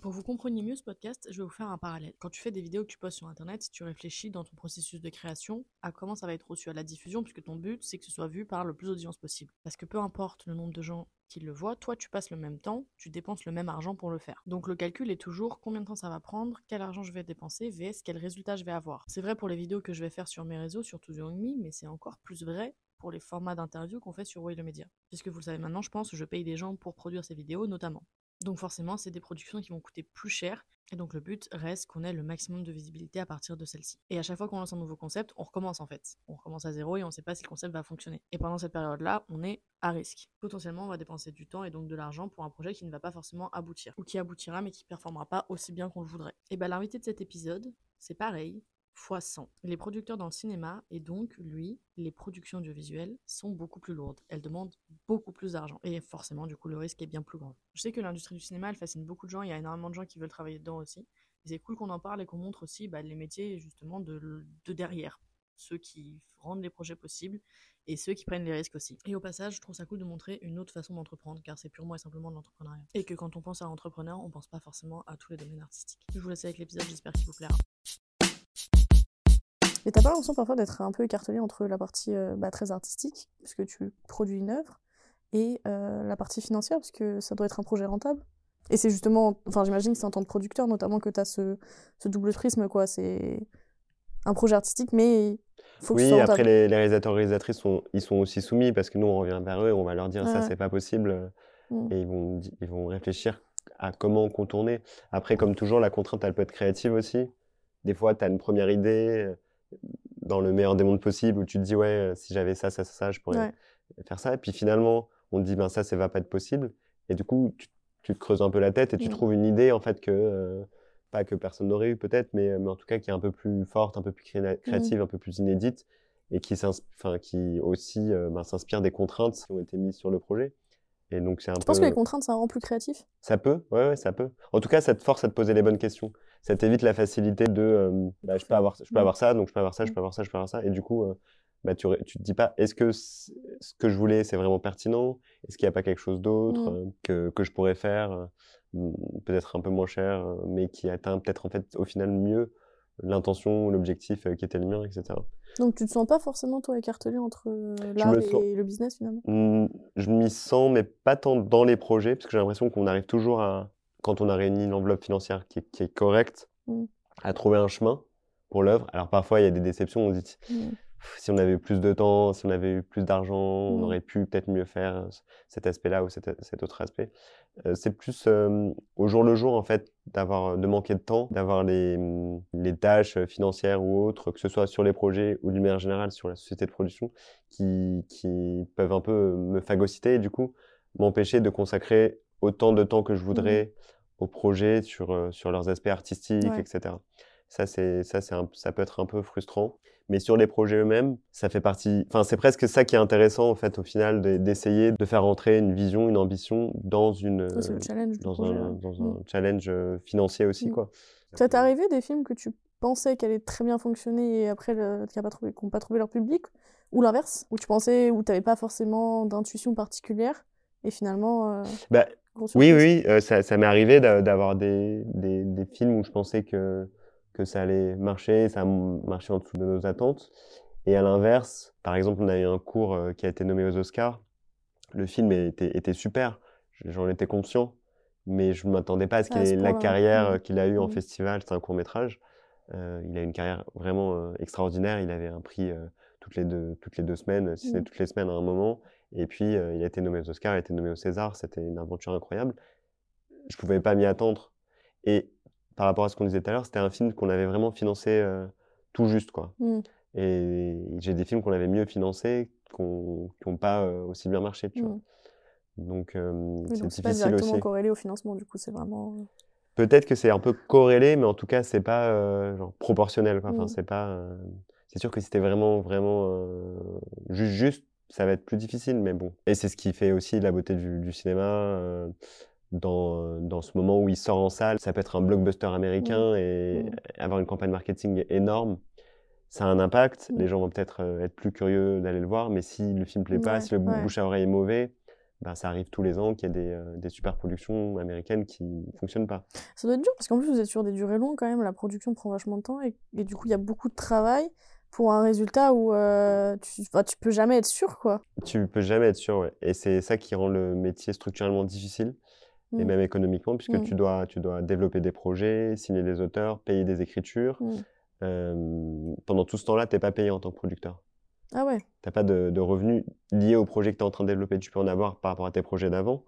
Pour que vous compreniez mieux ce podcast, je vais vous faire un parallèle. Quand tu fais des vidéos que tu postes sur internet, tu réfléchis dans ton processus de création à comment ça va être reçu à la diffusion, puisque ton but c'est que ce soit vu par le plus d'audience possible. Parce que peu importe le nombre de gens qui le voient, toi tu passes le même temps, tu dépenses le même argent pour le faire. Donc le calcul est toujours combien de temps ça va prendre, quel argent je vais dépenser, vs quel résultat je vais avoir. C'est vrai pour les vidéos que je vais faire sur mes réseaux, surtout sur Me, mais c'est encore plus vrai pour les formats d'interview qu'on fait sur Way le Média. Puisque vous le savez maintenant, je pense, je paye des gens pour produire ces vidéos notamment. Donc forcément, c'est des productions qui vont coûter plus cher. Et donc le but reste qu'on ait le maximum de visibilité à partir de celle-ci. Et à chaque fois qu'on lance un nouveau concept, on recommence en fait. On recommence à zéro et on ne sait pas si le concept va fonctionner. Et pendant cette période-là, on est à risque. Potentiellement, on va dépenser du temps et donc de l'argent pour un projet qui ne va pas forcément aboutir. Ou qui aboutira mais qui performera pas aussi bien qu'on le voudrait. Et bien l'invité de cet épisode, c'est pareil fois 100. Les producteurs dans le cinéma et donc, lui, les productions audiovisuelles sont beaucoup plus lourdes. Elles demandent beaucoup plus d'argent. Et forcément, du coup, le risque est bien plus grand. Je sais que l'industrie du cinéma, elle fascine beaucoup de gens. Il y a énormément de gens qui veulent travailler dedans aussi. c'est cool qu'on en parle et qu'on montre aussi bah, les métiers, justement, de, de derrière. Ceux qui rendent les projets possibles et ceux qui prennent les risques aussi. Et au passage, je trouve ça cool de montrer une autre façon d'entreprendre, car c'est purement et simplement de l'entrepreneuriat. Et que quand on pense à entrepreneur, on pense pas forcément à tous les domaines artistiques. Je vous laisse avec l'épisode, j'espère qu'il vous plaira. Et t'as pas l'impression parfois d'être un peu écartelé entre la partie euh, bah, très artistique, puisque tu produis une œuvre, et euh, la partie financière, parce que ça doit être un projet rentable Et c'est justement, enfin j'imagine que c'est en tant que producteur notamment que tu as ce, ce, double prisme, quoi. C'est un projet artistique, mais faut que Oui, après les, les, réalisateurs et réalisatrices, sont, ils sont aussi soumis, parce que nous on revient vers eux et on va leur dire ça c'est pas possible, mm. et ils vont, ils vont réfléchir à comment contourner. Après, comme toujours, la contrainte elle peut être créative aussi. Des fois, tu as une première idée dans le meilleur des mondes possible où tu te dis ouais euh, si j'avais ça ça ça, je pourrais faire ça. Et puis finalement on te dit ben ça ça va pas être possible. Et du coup tu, te creuses un peu la tête et tu mmh. trouves une idée en fait que euh, pas que personne n'aurait eu peut-être mais, mais en tout cas qui est un peu plus forte un peu plus mmh. créative un peu plus inédite et qui qui aussi euh, ben, s'inspire des contraintes qui ont été mises sur le projet. Et donc c'est un tu penses que les contraintes ça rend plus créatif? Ça peut ouais, ouais ça peut. En tout cas ça te force à te poser les bonnes questions ça t'évite la facilité de euh, bah, je peux avoir je peux avoir ça donc je peux avoir ça je peux avoir ça je peux avoir ça. Et du coup euh, bah, tu, tu te dis pas est-ce que ce que je voulais c'est vraiment pertinent? Est-ce qu'il n'y a pas quelque chose d'autre mmh. euh, que, que je pourrais faire peut-être un peu moins cher mais qui atteint peut-être en fait au final mieux l'intention l'objectif qui était le mien etc donc tu te sens pas forcément toi écartelé entre l'art et le business finalement? Je m'y sens mais pas tant dans les projets parce que j'ai l'impression qu'on arrive toujours à quand on a réuni une enveloppe financière qui est, correcte, mmh. à trouver un chemin pour l'œuvre. Alors parfois, il y a des déceptions. On dit, mmh. si on avait eu plus de temps, si on avait eu plus d'argent, on mmh. aurait pu peut-être mieux faire euh, cet aspect-là ou cet, autre aspect. Euh, c'est plus au jour le jour, en fait, d'avoir, de manquer de temps, d'avoir les, les, tâches financières ou autres, que ce soit sur les projets ou d'une manière générale sur la société de production, qui, qui peuvent un peu me phagocyter et du coup m'empêcher de consacrer autant de temps que je voudrais au projet sur, euh, sur leurs aspects artistiques, etc. Ça, c'est, ça, c'est ça peut être un peu frustrant. Mais sur les projets eux-mêmes, ça fait partie. Enfin, c'est presque ça qui est intéressant, en fait, au final, d'essayer de faire entrer une vision, une ambition dans une. challenge dans, un, dans un, challenge euh, financier aussi, mmh. quoi. Ça t'est arrivé des films que tu pensais qu'elle allaient très bien fonctionner et après, qui n'ont pas, trouvé, pas trouvé leur public? Ou l'inverse? Où tu pensais, où tu n'avais pas forcément d'intuition particulière et finalement. Euh, bah, oui, oui, euh, ça, ça m'est arrivé d'avoir des, des, des, films où je pensais que, que ça allait marcher, ça a marché en dessous de nos attentes. Et à l'inverse, par exemple, on a eu un cours euh, qui a été nommé aux Oscars. Le film était, était super, j'en étais conscient, mais je ne m'attendais pas à ce qu'il ait la carrière mmh. qu'il a eue en mmh. festival. C'est un court métrage. Euh, il a une carrière vraiment extraordinaire. Il avait un prix toutes, les deux, toutes les deux semaines, si ce n'est mmh. toutes les semaines à un moment. Et puis, euh, il a été nommé aux Oscars, il a été nommé au César. C'était une aventure incroyable. Je ne pouvais pas m'y attendre. Et par rapport à ce qu'on disait tout à l'heure, c'était un film qu'on avait vraiment financé euh, tout juste. quoi. Mmh. Et j'ai des films qu'on avait mieux financés, qui n'ont pas euh, aussi bien marché. Tu vois. Mmh. Donc, c'est pas directement corrélé au financement, du coup, c'est vraiment. Peut-être que c'est un peu corrélé, mais en tout cas, c'est pas genre, proportionnel. Quoi. Enfin, c'est pas. C'est sûr que c'était vraiment, vraiment juste, juste, ça va être plus difficile, mais bon. Et c'est ce qui fait aussi la beauté du, cinéma. Dans, dans, ce moment où il sort en salle, ça peut être un blockbuster américain mmh. et mmh. avoir une campagne marketing énorme. Ça a un impact. Mmh. Les gens vont peut-être euh, être plus curieux d'aller le voir, mais si le film plaît pas, si le bouche à oreille est mauvais, ben, ça arrive tous les ans qu'il y ait des, euh, des super productions américaines qui ne fonctionnent pas. Ça doit être dur parce qu'en plus vous êtes sur des durées longues quand même, la production prend vachement de temps et, et du coup il y a beaucoup de travail pour un résultat où euh, tu, peux jamais être sûr quoi. Tu peux jamais être sûr, ouais. Et c'est ça qui rend le métier structurellement difficile et mmh. même économiquement puisque mmh. tu, dois, tu dois développer des projets, signer des auteurs, payer des écritures. Mmh. pendant tout ce temps-là, tu n'es pas payé en tant que producteur. Ah ouais. Tu n'as pas de, revenus liés au projet que tu es en train de développer. Tu peux en avoir par rapport à tes projets d'avant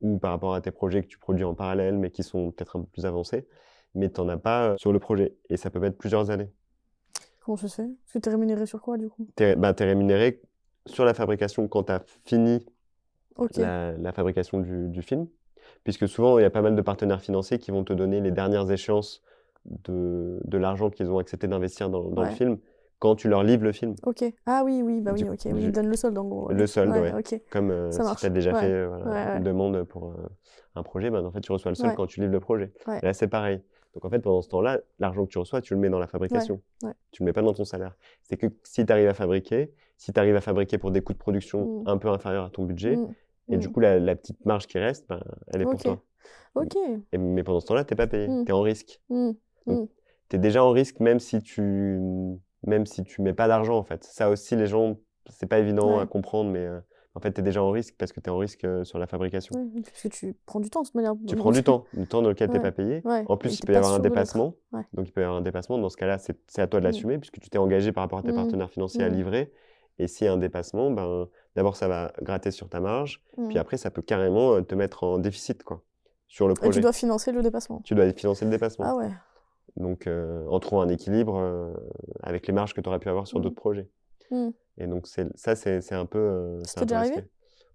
ou par rapport à tes projets que tu produis en parallèle mais qui sont peut-être un peu plus avancés. Mais tu n'en as pas euh, sur le projet. Et ça peut mettre plusieurs années. Comment ça se fait? Parce que tu es rémunéré sur quoi du coup? Tu es, bah, rémunéré sur la fabrication quand tu as fini la, fabrication du, film. Puisque souvent, il y a pas mal de partenaires financiers qui vont te donner les dernières échéances de, l'argent qu'ils ont accepté d'investir dans, le film quand tu leur livres le film. Ok. Ah oui, oui, bah oui, ok. ils donnent le solde en gros. Le solde, ouais. Comme euh, si tu as déjà fait euh, une demande pour euh, un projet, bah, en fait, tu reçois le solde quand tu livres le projet. Et là, c'est pareil. Donc en fait, pendant ce temps-là, l'argent que tu reçois, tu le mets dans la fabrication. Tu ne le mets pas dans ton salaire. C'est que si tu arrives à fabriquer, si tu arrives à fabriquer pour des coûts de production mmh. un peu inférieurs à ton budget, mmh. et du mmh. coup, la, petite marge qui reste, ben, elle est pour toi. Ok. Et, mais pendant ce temps-là, tu n'es pas payé. Tu es en risque. Tu es déjà en risque même si tu même si tu mets pas d'argent en fait. Ça aussi, les gens, c'est pas évident à comprendre, mais euh, en fait, tu es déjà en risque parce que tu es en risque euh, sur la fabrication. parce que tu prends du temps de toute manière. Tu prends du temps, du temps dans lequel tu n'es pas payé. En plus, il peut y avoir un dépassement. Donc, il peut y avoir un dépassement. Dans ce cas-là, c'est à toi de mmh. l'assumer puisque tu t'es engagé par rapport à tes mmh. partenaires financiers à mmh. livrer. Et s'il y a un dépassement, ben, d'abord, ça va gratter sur ta marge. Puis après, ça peut carrément euh, te mettre en déficit quoi, sur le projet. Et tu dois financer le dépassement. Tu dois financer le dépassement. Ah ouais. Donc, euh, en trouvant un équilibre euh, avec les marges que tu aurais pu avoir sur d'autres projets. Mmh. Et donc, ça, c'est un peu. Euh, ça t'est arrivé?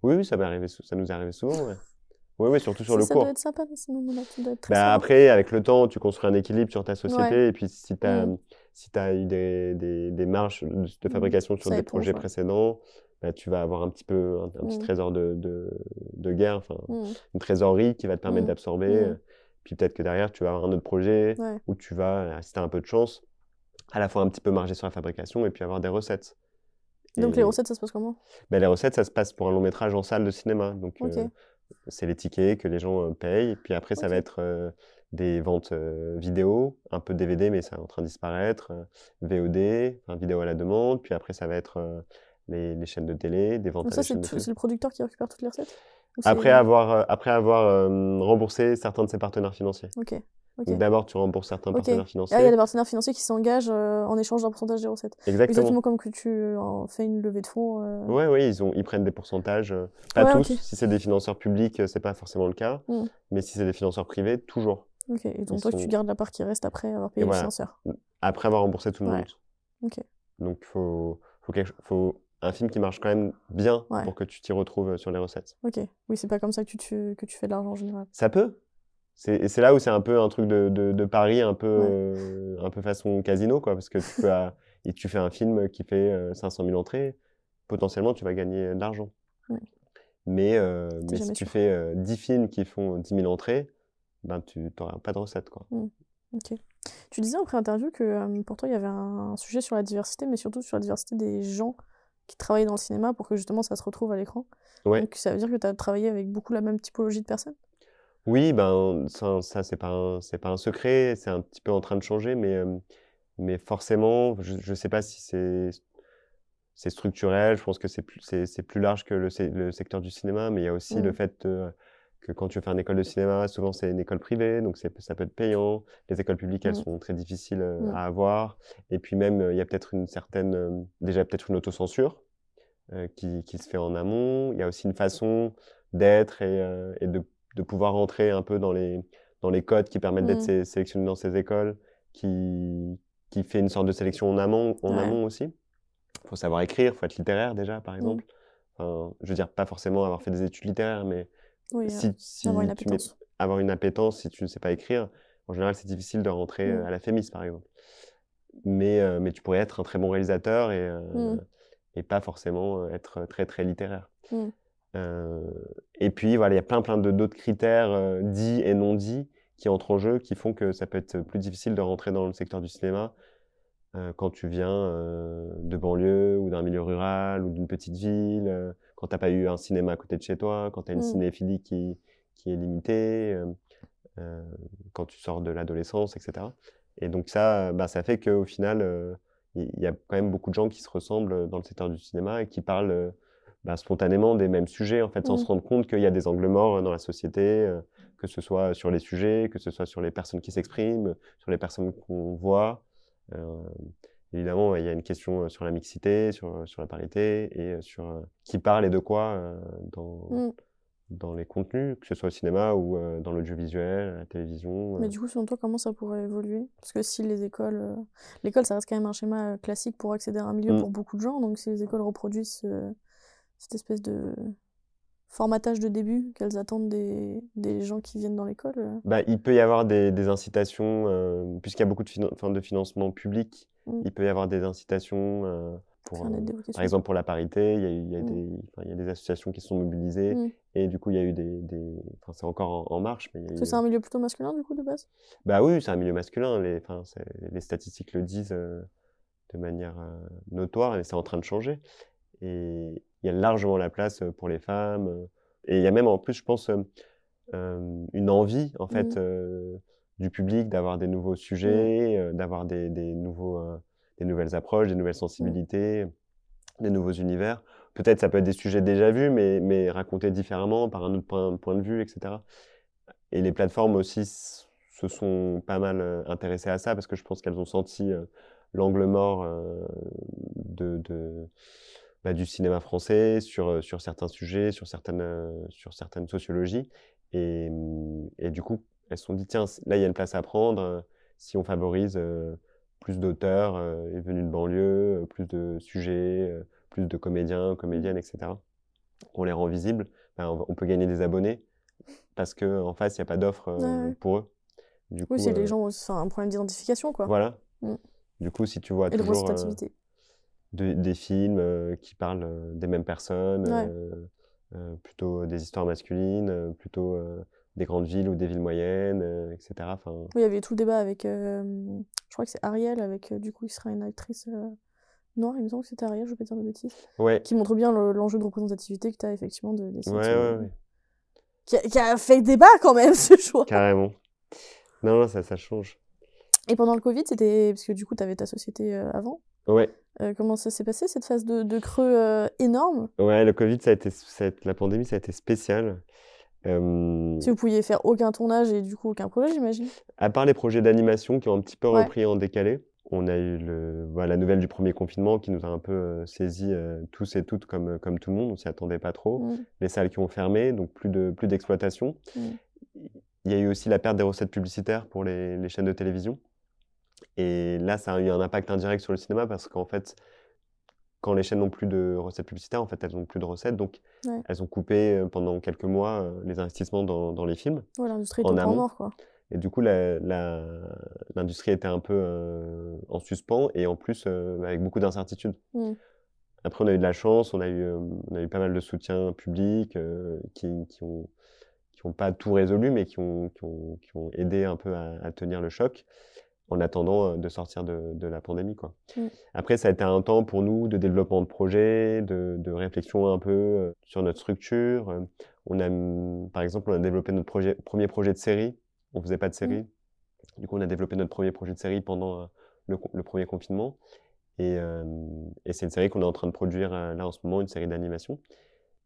Oui, oui, ça, ça nous est arrivé souvent. Ouais. Oui, oui, surtout sur le ça cours. Ça doit être sympa dans ce moment-là. Bah, après, avec le temps, tu construis un équilibre sur ta société. Et puis, si tu as, mmh. si as eu des, des, des marges de fabrication sur des projets précédents, bah, tu vas avoir un petit peu un, petit trésor de, de, de guerre, enfin, une trésorerie qui va te permettre d'absorber puis peut-être que derrière, tu vas avoir un autre projet où tu vas, si tu as un peu de chance, à la fois un petit peu marger sur la fabrication et puis avoir des recettes. Donc les recettes, ça se passe comment? Ben, Les recettes, ça se passe pour un long métrage en salle de cinéma. Donc euh, c'est les tickets que les gens euh, payent. Puis après, ça va être euh, des ventes vidéo, un peu DVD, mais c'est en train de disparaître, VOD, enfin, vidéo à la demande. Puis après, ça va être les, les, chaînes de télé, des ventes Donc ça, c'est le producteur qui récupère toutes les recettes? Après avoir, euh, après avoir euh, remboursé certains de ses partenaires financiers. Ok. D'abord, tu rembourses certains partenaires financiers. Ah, il y a des partenaires financiers qui s'engagent euh, en échange d'un pourcentage des recettes. Exactement. Exactement comme que tu fais une levée de fonds. Oui, oui, ils, ont, ils prennent des pourcentages. pas tous. Si c'est des financeurs publics, c'est pas forcément le cas. Hmm. Mais si c'est des financeurs privés, toujours. Ok. Et donc, toi, tu gardes la part qui reste après avoir payé le financeur. Après avoir remboursé tout le monde. Ok. Donc, il faut, faut, quelque... faut un film qui marche quand même bien pour que tu t'y retrouves euh, sur les recettes. Ok, oui, c'est pas comme ça que tu, que tu fais de l'argent en général. Ça peut. Et c'est là où c'est un peu un truc de, de, pari, un peu, euh, un peu façon casino, quoi, parce que tu, peux, et tu fais un film qui fait 500 euh, 000 entrées, potentiellement tu vas gagner de l'argent. Mais, mais si tu fais 10 films qui font 10 000 entrées, ben, tu n'auras pas de recettes. Quoi. Mmh. Tu disais en pré-interview que pour toi il y avait un sujet sur la diversité, mais surtout sur la diversité des gens qui travaillent dans le cinéma pour que justement ça se retrouve à l'écran. Donc ça veut dire que tu as travaillé avec beaucoup la même typologie de personnes? Oui, ben, ça, ça c'est pas, un, pas un secret, c'est un petit peu en train de changer, mais, euh, mais forcément, je ne sais pas si c'est c'est structurel, je pense que c'est plus, c'est, plus large que le, le, secteur du cinéma, mais il y a aussi le mmh. fait que quand tu fais une école de cinéma, souvent c'est une école privée, donc ça peut être payant. Les écoles publiques, elles mmh. sont très difficiles mmh. à avoir. Et puis même, il y a peut-être une certaine, déjà peut-être une autocensure qui, qui, se fait en amont. Il y a aussi une façon d'être et, et de, de, pouvoir rentrer un peu dans les, dans les codes qui permettent d'être mmh. sélectionné dans ces écoles, qui, qui fait une sorte de sélection en amont, en amont aussi. Il faut savoir écrire, il faut être littéraire déjà, par exemple. Enfin, je veux dire, pas forcément avoir fait des études littéraires, mais oui, si, avoir une appétence. avoir une appétence, si tu ne sais pas écrire, en général, c'est difficile de rentrer mmh. à la Fémis, par exemple. Mais, euh, mais tu pourrais être un très bon réalisateur et, euh, mmh. et pas forcément euh, être très, très littéraire. Mmh. Et puis, voilà, il y a plein, plein d'autres critères dits et non dits qui entrent en jeu, qui font que ça peut être plus difficile de rentrer dans le secteur du cinéma quand tu viens de banlieue ou d'un milieu rural ou d'une petite ville, quand t'as pas eu un cinéma à côté de chez toi, quand tu as une mmh. cinéphilie qui, qui est limitée, quand tu sors de l'adolescence, etc. Et donc ça, bah, ça fait qu'au final, il y a quand même beaucoup de gens qui se ressemblent dans le secteur du cinéma et qui parlent bah, spontanément des mêmes sujets, en fait, sans mmh. se rendre compte qu'il y a des angles morts dans la société, que ce soit sur les sujets, que ce soit sur les personnes qui s'expriment, sur les personnes qu'on voit. évidemment, il y a une question sur la mixité, sur, sur la parité et sur qui parle et de quoi dans, mmh dans les contenus, que ce soit au cinéma ou euh, dans l'audiovisuel, à la télévision. Mais euh. du coup, selon toi, comment ça pourrait évoluer? Parce que si les écoles... Euh, l'école, ça reste quand même un schéma classique pour accéder à un milieu mmh. pour beaucoup de gens. Donc si les écoles reproduisent cette espèce de formatage de début qu'elles attendent des, des, gens qui viennent dans l'école bah, Il peut y avoir des, des incitations, puisqu'il y a beaucoup de, de financement public, mmh. il peut y avoir des incitations euh, par exemple, pour la parité, il y a, il y a, des, il y a des, associations qui se sont mobilisées mmh. et du coup, il y a eu des. c'est encore en, marche. Mais C'est un milieu plutôt masculin, du coup, de base? Bah oui, c'est un milieu masculin. Les, les statistiques le disent euh, de manière euh, notoire et c'est en train de changer. Et il y a largement la place pour les femmes. et il y a même, en plus, je pense, une envie, en fait, mmh. du public d'avoir des nouveaux sujets, d'avoir des, des, nouveaux des nouvelles approches, des nouvelles mmh. sensibilités, des nouveaux univers. Peut-être ça peut être des sujets déjà vus, mais, mais racontés différemment, par un autre point, point, de vue, etc. Et les plateformes aussi se sont pas mal euh, intéressées à ça, parce que je pense qu'elles ont senti euh, l'angle mort euh, de, de bah, du cinéma français sur, sur certains sujets, sur certaines, sur certaines sociologies. Et, et, du coup, elles se sont dit, tiens, là, il y a une place à prendre si on favorise plus d'auteurs euh, venus de banlieue, euh, plus de sujets, euh, plus de comédiens, comédiennes, etc. On les rend visibles, ben, on, peut gagner des abonnés parce qu'en face, il n'y a pas d'offre pour eux. Du oui, c'est les gens ont un problème d'identification, quoi. Voilà. Mm. Du coup, si tu vois toujours des films qui parlent des mêmes personnes, plutôt des histoires masculines, plutôt des grandes villes ou des villes moyennes, euh, etc. Enfin... Oui, il y avait tout le débat avec, euh, je crois que c'est Ariel, avec euh, du coup, il sera une actrice noire, il me semble que c'était Ariel, je ne vais pas dire de bêtises, ouais. qui montre bien l'enjeu de représentativité que tu as effectivement de, des ouais, ouais, qui, a, qui, a, fait débat quand même, ce choix. Carrément. Non, non, ça, ça change. Et pendant le Covid, c'était. Parce que du coup, tu avais ta société avant. Ouais. comment ça s'est passé, cette phase de, de creux énorme? Ouais, le Covid, ça a été, la pandémie, ça a été spécial. Si vous pouviez faire aucun tournage et du coup aucun projet, j'imagine? À part les projets d'animation qui ont un petit peu repris en décalé, on a eu le, voilà, la nouvelle du premier confinement qui nous a un peu euh, saisi euh, tous et toutes comme, euh, comme tout le monde, on s'y attendait pas trop. Mmh. Les salles qui ont fermé, donc plus de plus d'exploitation. Mmh. Il y a eu aussi la perte des recettes publicitaires pour les, les, chaînes de télévision. Et là, ça a eu un impact indirect sur le cinéma parce qu'en fait, quand les chaînes n'ont plus de recettes publicitaires, en fait, elles n'ont plus de recettes. Donc, elles ont coupé euh, pendant quelques mois euh, les investissements dans, dans les films. Ouais, l'industrie est en mort, quoi. Et du coup, l'industrie était un peu euh, en suspens et en plus avec beaucoup d'incertitudes. Mmh. Après, on a eu de la chance, on a eu, on a eu pas mal de soutien public qui, qui, ont, qui ont pas tout résolu, mais qui ont, qui ont, qui ont aidé un peu à, à tenir le choc en attendant de sortir de, de la pandémie. Quoi. Mmh. Après, ça a été un temps pour nous de développement de projets, de, de réflexion un peu sur notre structure. On a, mmh, par exemple, on a développé notre projet, premier projet de série. On faisait pas de série. Mmh. Du coup, on a développé notre premier projet de série pendant le, le premier confinement. Et, et c'est une série qu'on est en train de produire là en ce moment, une série d'animation.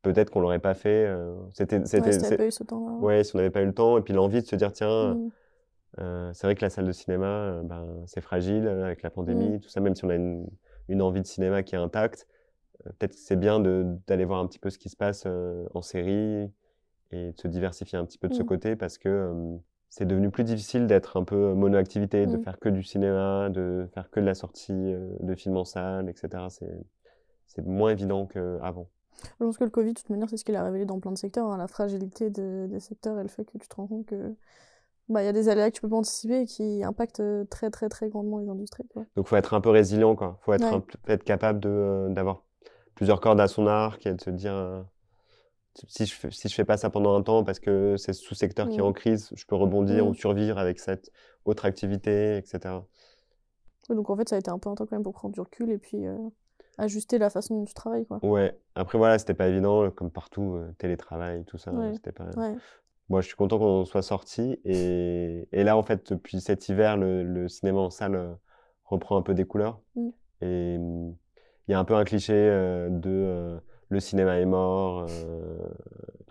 Peut-être qu'on l'aurait pas fait. c'était, c'était, ouais, si pas eu ce temps Ouais, si on n'avait pas eu le temps. Et puis l'envie de se dire, tiens, euh, c'est vrai que la salle de cinéma, euh, ben, c'est fragile euh, avec la pandémie, mmh. tout ça, même si on a une, une, envie de cinéma qui est intacte. Peut-être que c'est bien d'aller voir un petit peu ce qui se passe en série et de se diversifier un petit peu de ce mmh. côté parce que c'est devenu plus difficile d'être un peu monoactivité, de mmh. faire que du cinéma, de faire que de la sortie de films en salle, etc. C'est moins évident qu'avant. Je pense que le Covid, de toute manière, c'est ce qu'il a révélé dans plein de secteurs, hein, la fragilité des secteurs et le fait que tu te rends compte que bah, il y a des aléas que tu peux pas anticiper et qui impactent euh, très très très grandement les industries. Quoi. Donc faut être un peu résilient, quoi. Faut être, être capable de euh, d'avoir plusieurs cordes à son arc et de se dire euh, si je si je fais pas ça pendant un temps parce que c'est ce sous-secteur qui est en crise, je peux rebondir ou survivre avec cette autre activité, etc. donc en fait ça a été un peu un temps quand même pour prendre du recul et puis ajuster la façon dont tu travailles, quoi. Ouais. Après, voilà, c'était pas évident, comme partout, télétravail, tout ça, c'était pas... Moi, je suis content qu'on soit sorti. Et, et, là, en fait, depuis cet hiver, le, le, cinéma en salle reprend un peu des couleurs. Mmh. Et mmh, il y a un peu un cliché de le cinéma est mort,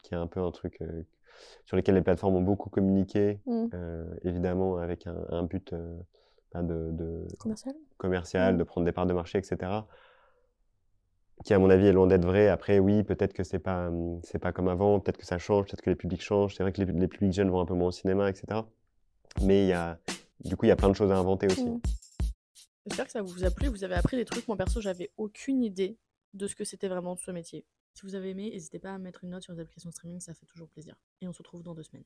qui est un peu un truc sur lequel les plateformes ont beaucoup communiqué, mmh. évidemment avec un, un but bah, de, commercial, commercial de prendre des parts de marché, etc qui à mon avis est loin d'être vrai. Après, oui, peut-être que c'est pas c'est pas comme avant, peut-être que ça change, peut-être que les publics changent. C'est vrai que les, publics jeunes vont un peu moins au cinéma, etc. Mais il y a du coup il y a plein de choses à inventer aussi. Mmh. J'espère que ça vous a plu. Vous avez appris des trucs. Moi perso, j'avais aucune idée de ce que c'était vraiment ce métier. Si vous avez aimé, n'hésitez pas à mettre une note sur les applications streaming, ça fait toujours plaisir. Et on se retrouve dans deux semaines.